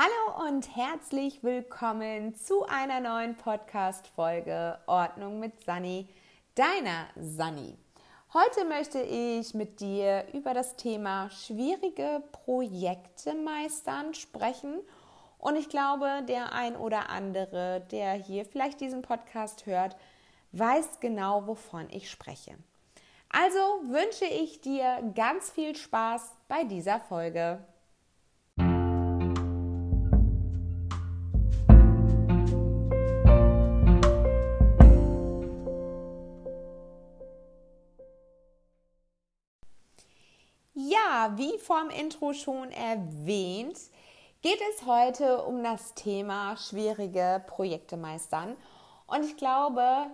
Hallo und herzlich willkommen zu einer neuen Podcast-Folge Ordnung mit Sani, deiner Sani. Heute möchte ich mit dir über das Thema schwierige Projekte meistern sprechen. Und ich glaube, der ein oder andere, der hier vielleicht diesen Podcast hört, weiß genau, wovon ich spreche. Also wünsche ich dir ganz viel Spaß bei dieser Folge. Ja, wie vom Intro schon erwähnt, geht es heute um das Thema schwierige Projekte meistern. Und ich glaube,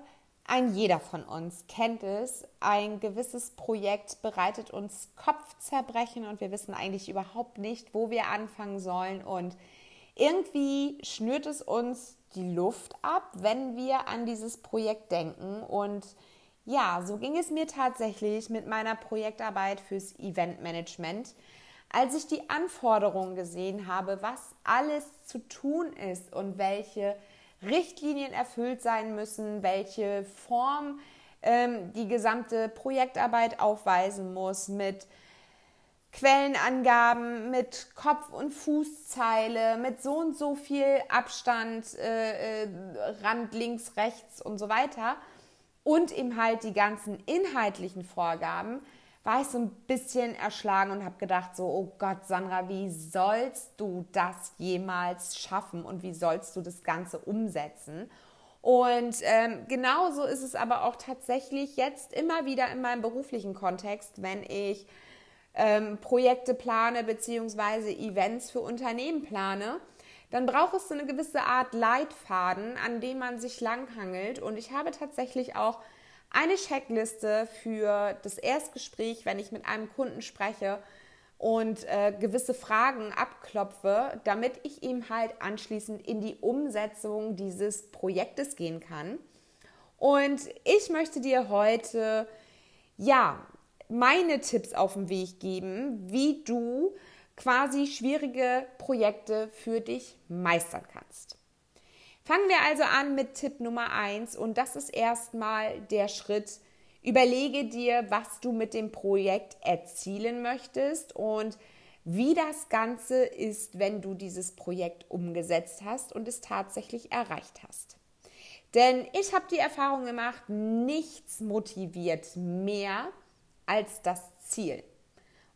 ein jeder von uns kennt es. Ein gewisses Projekt bereitet uns Kopfzerbrechen und wir wissen eigentlich überhaupt nicht, wo wir anfangen sollen. Und irgendwie schnürt es uns die Luft ab, wenn wir an dieses Projekt denken. Und ja, so ging es mir tatsächlich mit meiner Projektarbeit fürs Eventmanagement. Als ich die Anforderungen gesehen habe, was alles zu tun ist und welche Richtlinien erfüllt sein müssen, welche Form ähm, die gesamte Projektarbeit aufweisen muss, mit Quellenangaben, mit Kopf- und Fußzeile, mit so und so viel Abstand, äh, äh, Rand links, rechts und so weiter und eben halt die ganzen inhaltlichen Vorgaben, war ich so ein bisschen erschlagen und habe gedacht, so, oh Gott, Sandra, wie sollst du das jemals schaffen und wie sollst du das Ganze umsetzen? Und ähm, genauso ist es aber auch tatsächlich jetzt immer wieder in meinem beruflichen Kontext, wenn ich ähm, Projekte plane beziehungsweise Events für Unternehmen plane dann braucht es so eine gewisse Art Leitfaden, an dem man sich langhangelt. Und ich habe tatsächlich auch eine Checkliste für das Erstgespräch, wenn ich mit einem Kunden spreche und äh, gewisse Fragen abklopfe, damit ich ihm halt anschließend in die Umsetzung dieses Projektes gehen kann. Und ich möchte dir heute ja meine Tipps auf den Weg geben, wie du quasi schwierige Projekte für dich meistern kannst. Fangen wir also an mit Tipp Nummer 1 und das ist erstmal der Schritt, überlege dir, was du mit dem Projekt erzielen möchtest und wie das Ganze ist, wenn du dieses Projekt umgesetzt hast und es tatsächlich erreicht hast. Denn ich habe die Erfahrung gemacht, nichts motiviert mehr als das Ziel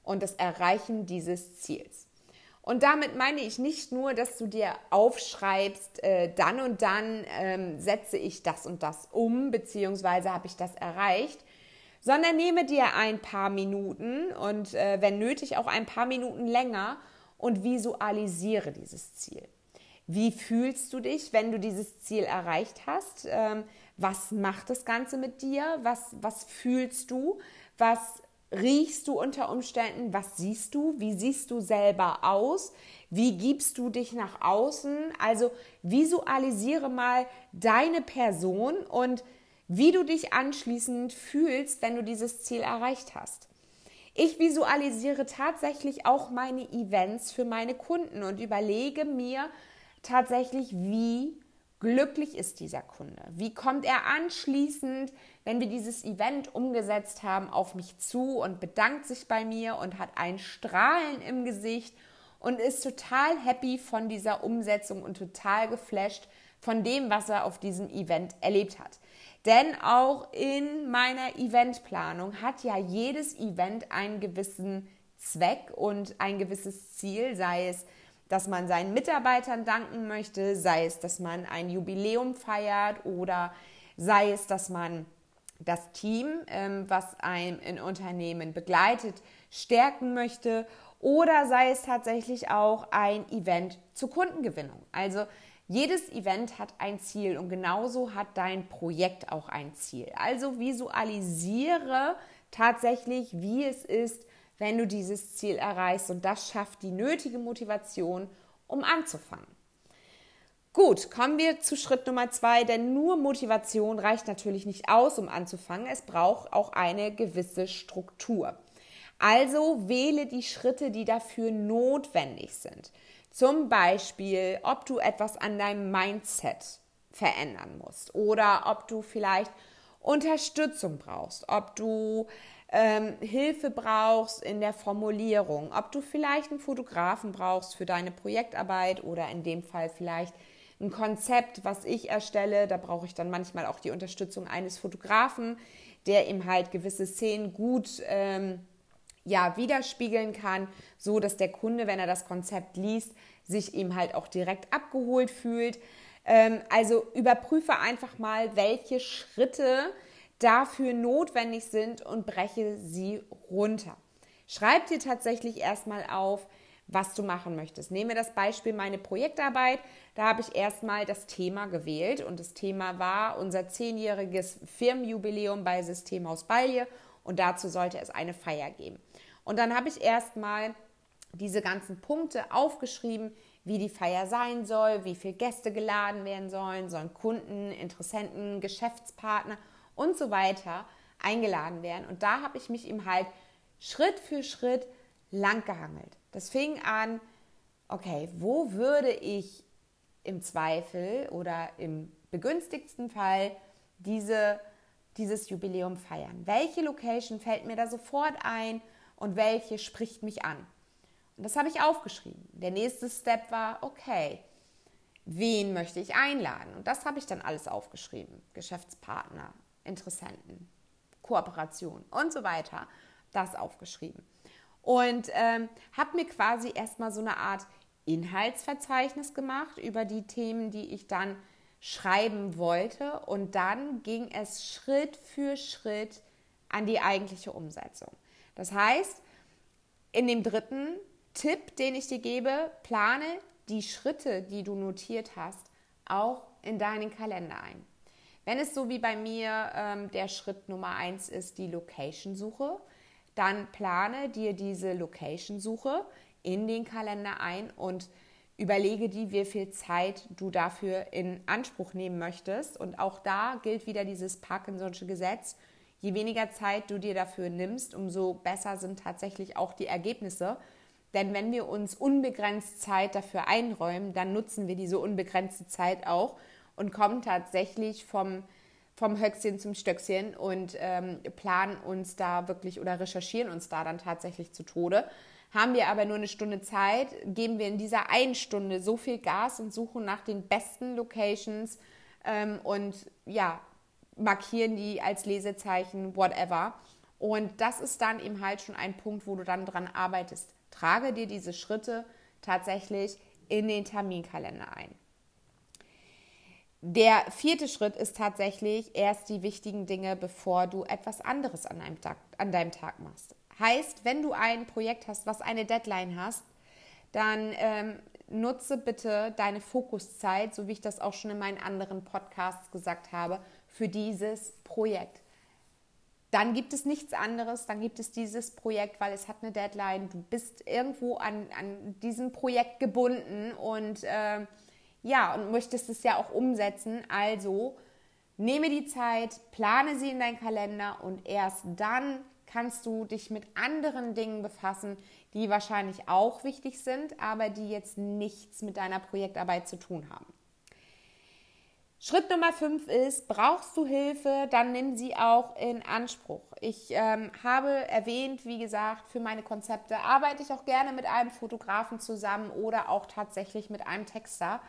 und das Erreichen dieses Ziels. Und damit meine ich nicht nur, dass du dir aufschreibst, äh, dann und dann ähm, setze ich das und das um, beziehungsweise habe ich das erreicht, sondern nehme dir ein paar Minuten und äh, wenn nötig auch ein paar Minuten länger und visualisiere dieses Ziel. Wie fühlst du dich, wenn du dieses Ziel erreicht hast? Ähm, was macht das Ganze mit dir? Was, was fühlst du? Was riechst du unter Umständen? Was siehst du? Wie siehst du selber aus? Wie gibst du dich nach außen? Also visualisiere mal deine Person und wie du dich anschließend fühlst, wenn du dieses Ziel erreicht hast. Ich visualisiere tatsächlich auch meine Events für meine Kunden und überlege mir tatsächlich, wie glücklich ist dieser Kunde? Wie kommt er anschließend, wenn wir dieses Event umgesetzt haben, auf mich zu und bedankt sich bei mir und hat ein Strahlen im Gesicht und ist total happy von dieser Umsetzung und total geflasht von dem, was er auf diesem Event erlebt hat. Denn auch in meiner Eventplanung hat ja jedes Event einen gewissen Zweck und ein gewisses Ziel, sei es dass man seinen Mitarbeitern danken möchte, sei es, dass man ein Jubiläum feiert oder sei es, dass man das Team, ähm, was ein in Unternehmen begleitet, stärken möchte oder sei es tatsächlich auch ein Event zur Kundengewinnung. Also jedes Event hat ein Ziel und genauso hat dein Projekt auch ein Ziel. Also visualisiere tatsächlich, wie es ist, wenn du dieses Ziel erreichst. Und das schafft die nötige Motivation, um anzufangen. Gut, kommen wir zu Schritt Nummer zwei, denn nur Motivation reicht natürlich nicht aus, um anzufangen. Es braucht auch eine gewisse Struktur. Also wähle die Schritte, die dafür notwendig sind. Zum Beispiel, ob du etwas an deinem Mindset verändern musst oder ob du vielleicht Unterstützung brauchst, ob du ähm, Hilfe brauchst in der Formulierung, ob du vielleicht einen Fotografen brauchst für deine Projektarbeit oder in dem Fall vielleicht ein Konzept, was ich erstelle. Da brauche ich dann manchmal auch die Unterstützung eines Fotografen, der ihm halt gewisse Szenen gut ähm, ja, widerspiegeln kann, so dass der Kunde, wenn er das Konzept liest, sich ihm halt auch direkt abgeholt fühlt. Ähm, also überprüfe einfach mal, welche Schritte dafür notwendig sind und breche sie runter. Schreib dir tatsächlich erstmal auf, was du machen möchtest. Nehme das Beispiel meine Projektarbeit. Da habe ich erstmal das Thema gewählt und das Thema war unser zehnjähriges Firmenjubiläum bei Systemhaus Balje und dazu sollte es eine Feier geben. Und dann habe ich erstmal diese ganzen Punkte aufgeschrieben, wie die Feier sein soll, wie viele Gäste geladen werden sollen, sollen Kunden, Interessenten, Geschäftspartner und so weiter eingeladen werden. Und da habe ich mich ihm halt Schritt für Schritt lang gehangelt. Das fing an, okay, wo würde ich im Zweifel oder im begünstigsten Fall diese, dieses Jubiläum feiern? Welche Location fällt mir da sofort ein und welche spricht mich an? Und das habe ich aufgeschrieben. Der nächste Step war, okay, wen möchte ich einladen? Und das habe ich dann alles aufgeschrieben. Geschäftspartner, Interessenten, Kooperation und so weiter. Das aufgeschrieben. Und ähm, habe mir quasi erstmal so eine Art Inhaltsverzeichnis gemacht über die Themen, die ich dann schreiben wollte. Und dann ging es Schritt für Schritt an die eigentliche Umsetzung. Das heißt, in dem dritten Tipp, den ich dir gebe, plane die Schritte, die du notiert hast, auch in deinen Kalender ein. Wenn es so wie bei mir ähm, der Schritt Nummer eins ist, die Location-Suche, dann plane dir diese Location-Suche in den Kalender ein und überlege dir, wie viel Zeit du dafür in Anspruch nehmen möchtest. Und auch da gilt wieder dieses Parkinson'sche Gesetz. Je weniger Zeit du dir dafür nimmst, umso besser sind tatsächlich auch die Ergebnisse. Denn wenn wir uns unbegrenzt Zeit dafür einräumen, dann nutzen wir diese unbegrenzte Zeit auch und kommen tatsächlich vom, vom Höchstchen zum Stöckchen und ähm, planen uns da wirklich oder recherchieren uns da dann tatsächlich zu Tode. Haben wir aber nur eine Stunde Zeit, geben wir in dieser einen Stunde so viel Gas und suchen nach den besten Locations ähm, und ja, markieren die als Lesezeichen, whatever. Und das ist dann eben halt schon ein Punkt, wo du dann dran arbeitest. Trage dir diese Schritte tatsächlich in den Terminkalender ein. Der vierte Schritt ist tatsächlich erst die wichtigen Dinge, bevor du etwas anderes an deinem Tag, an deinem Tag machst. Heißt, wenn du ein Projekt hast, was eine Deadline hast, dann ähm, nutze bitte deine Fokuszeit, so wie ich das auch schon in meinen anderen Podcasts gesagt habe, für dieses Projekt. Dann gibt es nichts anderes, dann gibt es dieses Projekt, weil es hat eine Deadline. Du bist irgendwo an, an diesem Projekt gebunden und äh, ja, und möchtest es ja auch umsetzen. Also nehme die Zeit, plane sie in deinen Kalender und erst dann kannst du dich mit anderen Dingen befassen, die wahrscheinlich auch wichtig sind, aber die jetzt nichts mit deiner Projektarbeit zu tun haben. Schritt Nummer fünf ist, brauchst du Hilfe, dann nimm sie auch in Anspruch. Ich ähm, habe erwähnt, wie gesagt, für meine Konzepte arbeite ich auch gerne mit einem Fotografen zusammen oder auch tatsächlich mit einem Texter.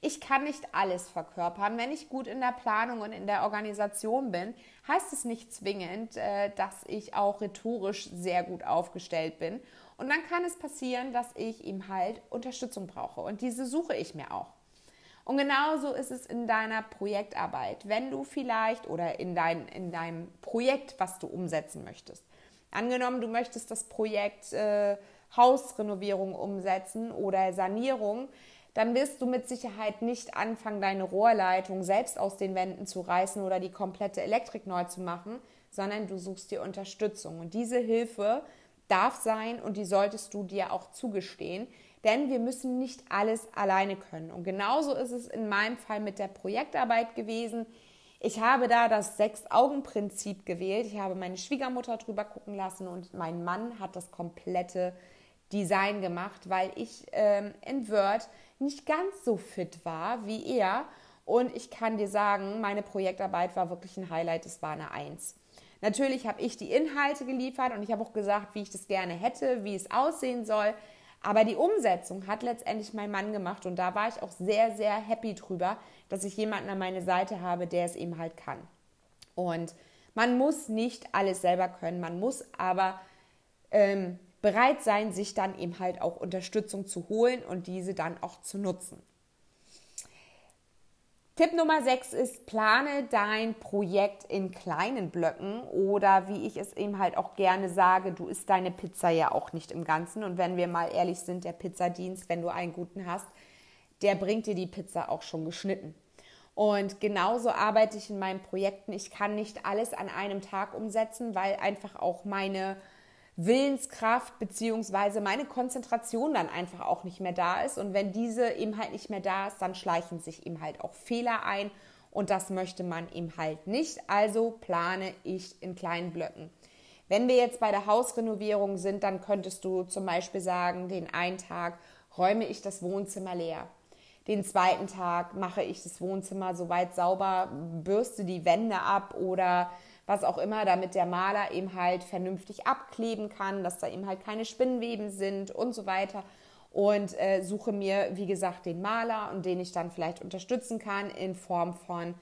Ich kann nicht alles verkörpern. Wenn ich gut in der Planung und in der Organisation bin, heißt es nicht zwingend, äh, dass ich auch rhetorisch sehr gut aufgestellt bin. Und dann kann es passieren, dass ich ihm halt Unterstützung brauche. Und diese suche ich mir auch. Und genauso ist es in deiner Projektarbeit. Wenn du vielleicht oder in, dein, in deinem Projekt, was du umsetzen möchtest. Angenommen, du möchtest das Projekt äh, Hausrenovierung umsetzen oder Sanierung, dann wirst du mit Sicherheit nicht anfangen, deine Rohrleitung selbst aus den Wänden zu reißen oder die komplette Elektrik neu zu machen, sondern du suchst dir Unterstützung. Und diese Hilfe darf sein und die solltest du dir auch zugestehen, denn wir müssen nicht alles alleine können. Und genauso ist es in meinem Fall mit der Projektarbeit gewesen. Ich habe da das Sechs-Augen-Prinzip gewählt. Ich habe meine Schwiegermutter drüber gucken lassen und mein Mann hat das komplette Design gemacht, weil ich ähm, in Word nicht ganz so fit war wie er. Und ich kann dir sagen, meine Projektarbeit war wirklich ein Highlight. Es war eine Eins. Natürlich habe ich die Inhalte geliefert und ich habe auch gesagt, wie ich das gerne hätte, wie es aussehen soll. Aber die Umsetzung hat letztendlich mein Mann gemacht und da war ich auch sehr, sehr happy drüber, dass ich jemanden an meiner Seite habe, der es eben halt kann. Und man muss nicht alles selber können, man muss aber ähm, bereit sein, sich dann eben halt auch Unterstützung zu holen und diese dann auch zu nutzen. Tipp Nummer 6 ist, plane dein Projekt in kleinen Blöcken oder wie ich es eben halt auch gerne sage, du isst deine Pizza ja auch nicht im Ganzen. Und wenn wir mal ehrlich sind, der Pizzadienst, wenn du einen guten hast, der bringt dir die Pizza auch schon geschnitten. Und genauso arbeite ich in meinen Projekten. Ich kann nicht alles an einem Tag umsetzen, weil einfach auch meine Willenskraft beziehungsweise meine Konzentration dann einfach auch nicht mehr da ist. Und wenn diese eben halt nicht mehr da ist, dann schleichen sich eben halt auch Fehler ein. Und das möchte man eben halt nicht. Also plane ich in kleinen Blöcken. Wenn wir jetzt bei der Hausrenovierung sind, dann könntest du zum Beispiel sagen, den einen Tag räume ich das Wohnzimmer leer. Den zweiten Tag mache ich das Wohnzimmer soweit sauber, bürste die Wände ab oder was auch immer, damit der Maler eben halt vernünftig abkleben kann, dass da eben halt keine Spinnenweben sind und so weiter. Und äh, suche mir, wie gesagt, den Maler und den ich dann vielleicht unterstützen kann in Form von,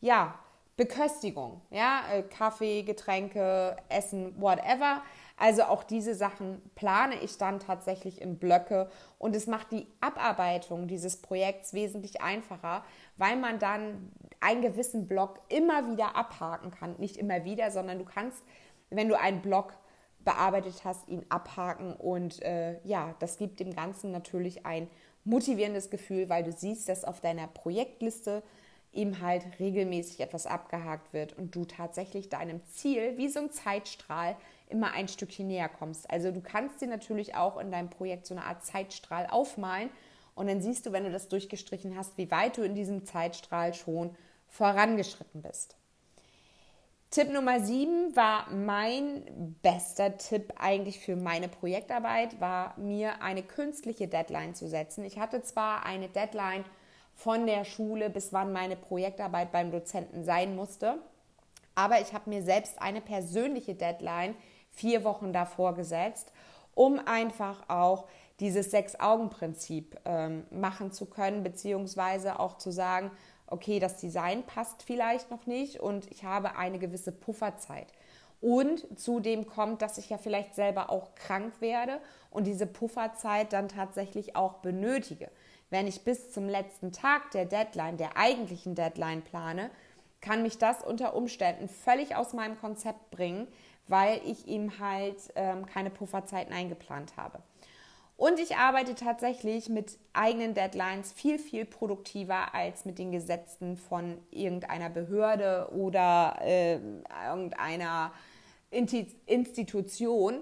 ja, Beköstigung, ja, äh, Kaffee, Getränke, Essen, whatever. Also auch diese Sachen plane ich dann tatsächlich in Blöcke und es macht die Abarbeitung dieses Projekts wesentlich einfacher, weil man dann einen gewissen Block immer wieder abhaken kann. Nicht immer wieder, sondern du kannst, wenn du einen Block bearbeitet hast, ihn abhaken und äh, ja, das gibt dem Ganzen natürlich ein motivierendes Gefühl, weil du siehst, dass auf deiner Projektliste eben halt regelmäßig etwas abgehakt wird und du tatsächlich deinem Ziel wie so ein Zeitstrahl immer ein Stückchen näher kommst. Also du kannst dir natürlich auch in deinem Projekt so eine Art Zeitstrahl aufmalen und dann siehst du, wenn du das durchgestrichen hast, wie weit du in diesem Zeitstrahl schon vorangeschritten bist. Tipp Nummer 7 war mein bester Tipp eigentlich für meine Projektarbeit, war mir eine künstliche Deadline zu setzen. Ich hatte zwar eine Deadline von der Schule, bis wann meine Projektarbeit beim Dozenten sein musste, aber ich habe mir selbst eine persönliche Deadline vier Wochen davor gesetzt, um einfach auch dieses Sechs-Augen-Prinzip ähm, machen zu können, beziehungsweise auch zu sagen, okay, das Design passt vielleicht noch nicht und ich habe eine gewisse Pufferzeit. Und zudem kommt, dass ich ja vielleicht selber auch krank werde und diese Pufferzeit dann tatsächlich auch benötige. Wenn ich bis zum letzten Tag der Deadline, der eigentlichen Deadline plane, kann mich das unter Umständen völlig aus meinem Konzept bringen, weil ich ihm halt ähm, keine Pufferzeiten eingeplant habe. Und ich arbeite tatsächlich mit eigenen Deadlines viel, viel produktiver als mit den Gesetzen von irgendeiner Behörde oder äh, irgendeiner Institution.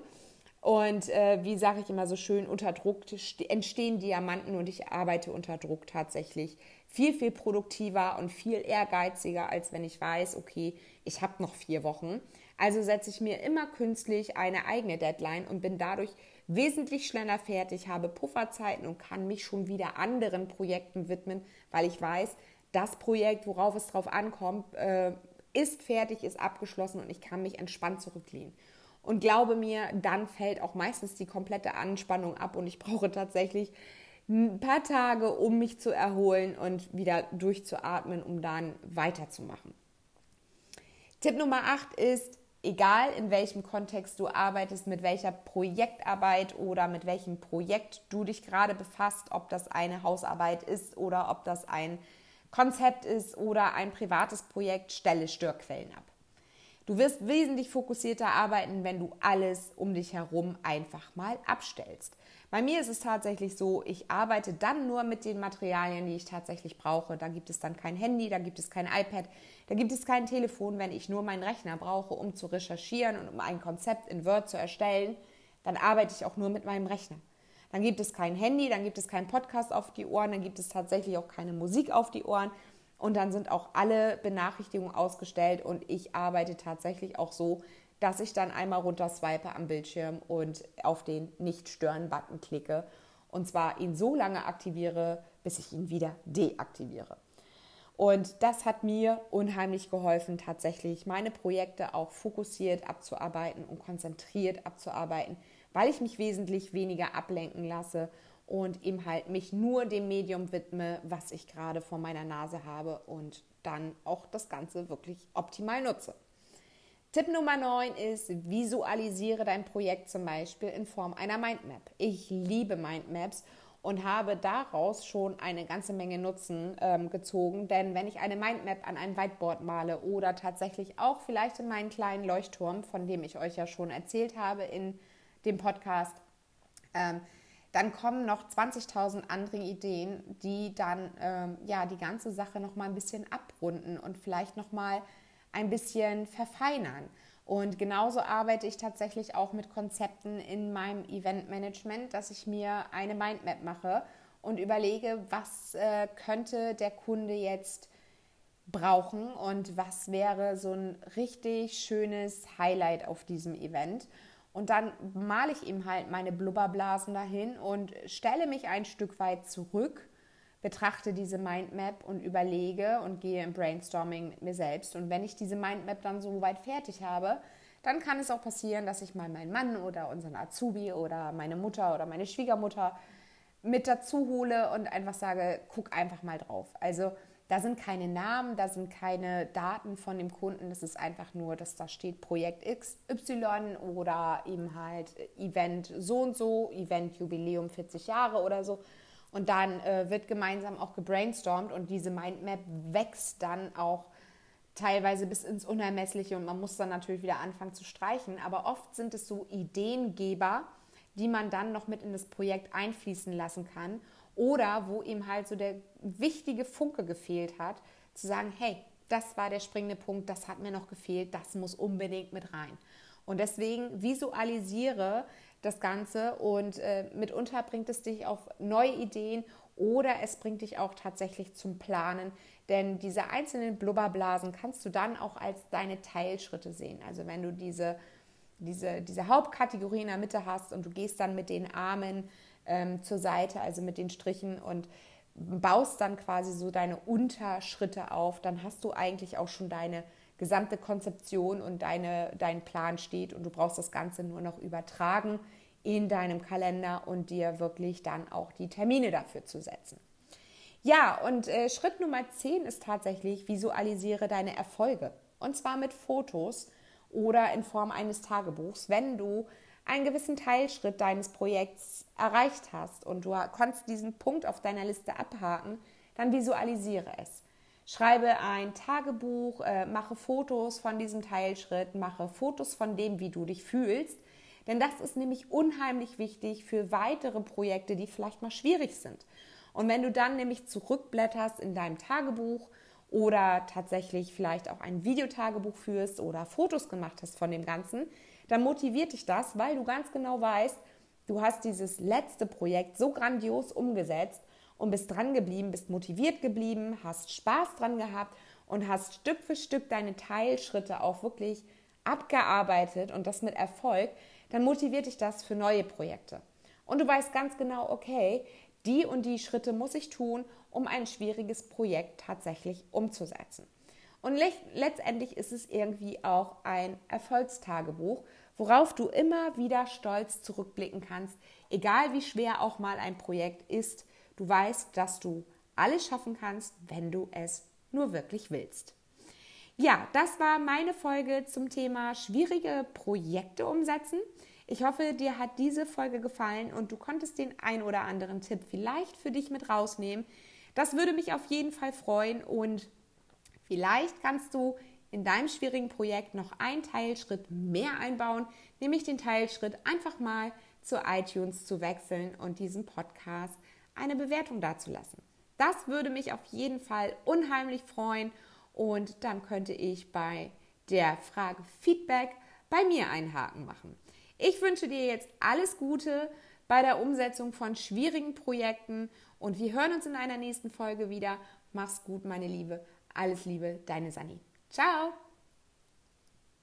Und äh, wie sage ich immer so schön, unter Druck entstehen Diamanten und ich arbeite unter Druck tatsächlich viel, viel produktiver und viel ehrgeiziger, als wenn ich weiß, okay, ich habe noch vier Wochen. Also setze ich mir immer künstlich eine eigene Deadline und bin dadurch wesentlich schneller fertig, habe Pufferzeiten und kann mich schon wieder anderen Projekten widmen, weil ich weiß, das Projekt, worauf es drauf ankommt, äh, ist fertig, ist abgeschlossen und ich kann mich entspannt zurücklehnen. Und glaube mir, dann fällt auch meistens die komplette Anspannung ab und ich brauche tatsächlich ein paar Tage, um mich zu erholen und wieder durchzuatmen, um dann weiterzumachen. Tipp Nummer 8 ist, egal in welchem Kontext du arbeitest, mit welcher Projektarbeit oder mit welchem Projekt du dich gerade befasst, ob das eine Hausarbeit ist oder ob das ein Konzept ist oder ein privates Projekt, stelle Störquellen ab. Du wirst wesentlich fokussierter arbeiten, wenn du alles um dich herum einfach mal abstellst. Bei mir ist es tatsächlich so, ich arbeite dann nur mit den Materialien, die ich tatsächlich brauche. Da gibt es dann kein Handy, da gibt es kein iPad, da gibt es kein Telefon. Wenn ich nur meinen Rechner brauche, um zu recherchieren und um ein Konzept in Word zu erstellen, dann arbeite ich auch nur mit meinem Rechner. Dann gibt es kein Handy, dann gibt es keinen Podcast auf die Ohren, dann gibt es tatsächlich auch keine Musik auf die Ohren. und dann sind auch alle Benachrichtigungen ausgestellt und ich arbeite tatsächlich auch so, dass ich dann einmal runter swipe am Bildschirm und auf den Nicht-Stören-Button klicke und zwar ihn so lange aktiviere, bis ich ihn wieder deaktiviere. Und das hat mir unheimlich geholfen, tatsächlich meine Projekte auch fokussiert abzuarbeiten und konzentriert abzuarbeiten, weil ich mich wesentlich weniger ablenken lasse und eben halt mich nur dem Medium widme, was ich gerade vor meiner Nase habe und dann auch das Ganze wirklich optimal nutze. Tipp Nummer 9 ist, visualisiere dein Projekt zum Beispiel in Form einer Mindmap. Ich liebe Mindmaps und habe daraus schon eine ganze Menge Nutzen ähm, gezogen. Denn wenn ich eine Mindmap an einem Whiteboard male oder tatsächlich auch vielleicht in meinen kleinen Leuchtturm, von dem ich euch ja schon erzählt habe in dem Podcast, ähm, dann kommen noch 20.000 andere Ideen, die dann ähm, ja die ganze Sache noch mal ein bisschen abrunden und vielleicht noch mal ein bisschen verfeinern. Und genauso arbeite ich tatsächlich auch mit Konzepten in meinem Eventmanagement, dass ich mir eine Mindmap mache und überlege, was äh, könnte der Kunde jetzt brauchen und was wäre so ein richtig schönes Highlight auf diesem Event. Und dann male ich ihm halt meine Blubberblasen dahin und stelle mich ein Stück weit zurück betrachte diese Mindmap und überlege und gehe im Brainstorming mit mir selbst. Und wenn ich diese Mindmap dann so weit fertig habe, dann kann es auch passieren, dass ich mal meinen Mann oder unseren Azubi oder meine Mutter oder meine Schwiegermutter mit dazu hole und einfach sage, guck einfach mal drauf. Also da sind keine Namen, da sind keine Daten von dem Kunden. Das ist einfach nur, dass da steht Projekt XY oder eben halt Event so und so, Event Jubiläum 40 Jahre oder so. Und dann äh, wird gemeinsam auch gebrainstormt und diese Mindmap wächst dann auch teilweise bis ins Unermessliche und man muss dann natürlich wieder anfangen zu streichen. Aber oft sind es so Ideengeber, die man dann noch mit in das Projekt einfließen lassen kann oder wo ihm halt so der wichtige Funke gefehlt hat, zu sagen, hey, das war der springende Punkt, das hat mir noch gefehlt, das muss unbedingt mit rein. Und deswegen visualisiere das Ganze und äh, mitunter bringt es dich auf neue Ideen oder es bringt dich auch tatsächlich zum Planen, denn diese einzelnen Blubberblasen kannst du dann auch als deine Teilschritte sehen. Also wenn du diese, diese, diese Hauptkategorie in der Mitte hast und du gehst dann mit den Armen ähm, zur Seite, also mit den Strichen und baust dann quasi so deine Unterschritte auf, dann hast du eigentlich auch schon deine gesamte Konzeption und deine, dein Plan steht und du brauchst das Ganze nur noch übertragen in deinem Kalender und dir wirklich dann auch die Termine dafür zu setzen. Ja, und äh, Schritt Nummer 10 ist tatsächlich, visualisiere deine Erfolge. Und zwar mit Fotos oder in Form eines Tagebuchs, wenn du einen gewissen Teilschritt deines Projekts erreicht hast und du konntest diesen Punkt auf deiner Liste abhaken, dann visualisiere es. Schreibe ein Tagebuch, äh, mache Fotos von diesem Teilschritt, mache Fotos von dem, wie du dich fühlst. Denn das ist nämlich unheimlich wichtig für weitere Projekte, die vielleicht mal schwierig sind. Und wenn du dann nämlich zurückblätterst in deinem Tagebuch oder tatsächlich vielleicht auch ein Videotagebuch führst oder Fotos gemacht hast von dem Ganzen, dann motiviert dich das, weil du ganz genau weißt, du hast dieses letzte Projekt so grandios umgesetzt und bist dran geblieben, bist motiviert geblieben, hast Spaß dran gehabt und hast Stück für Stück deine Teilschritte auch wirklich abgearbeitet und das mit Erfolg, dann motiviert dich das für neue Projekte. Und du weißt ganz genau, okay, die und die Schritte muss ich tun, um ein schwieriges Projekt tatsächlich umzusetzen. Und le letztendlich ist es irgendwie auch ein Erfolgstagebuch, worauf du immer wieder stolz zurückblicken kannst, egal wie schwer auch mal ein Projekt ist, Du weißt, dass du alles schaffen kannst, wenn du es nur wirklich willst. Ja, das war meine Folge zum Thema schwierige Projekte umsetzen. Ich hoffe, dir hat diese Folge gefallen und du konntest den ein oder anderen Tipp vielleicht für dich mit rausnehmen. Das würde mich auf jeden Fall freuen und vielleicht kannst du in deinem schwierigen Projekt noch einen Teilschritt mehr einbauen, nämlich den Teilschritt einfach mal zu iTunes zu wechseln und diesen Podcast eine Bewertung dazulassen. Das würde mich auf jeden Fall unheimlich freuen und dann könnte ich bei der Frage Feedback bei mir einen Haken machen. Ich wünsche dir jetzt alles Gute bei der Umsetzung von schwierigen Projekten und wir hören uns in einer nächsten Folge wieder. Mach's gut, meine Liebe. Alles Liebe, deine Sani. Ciao!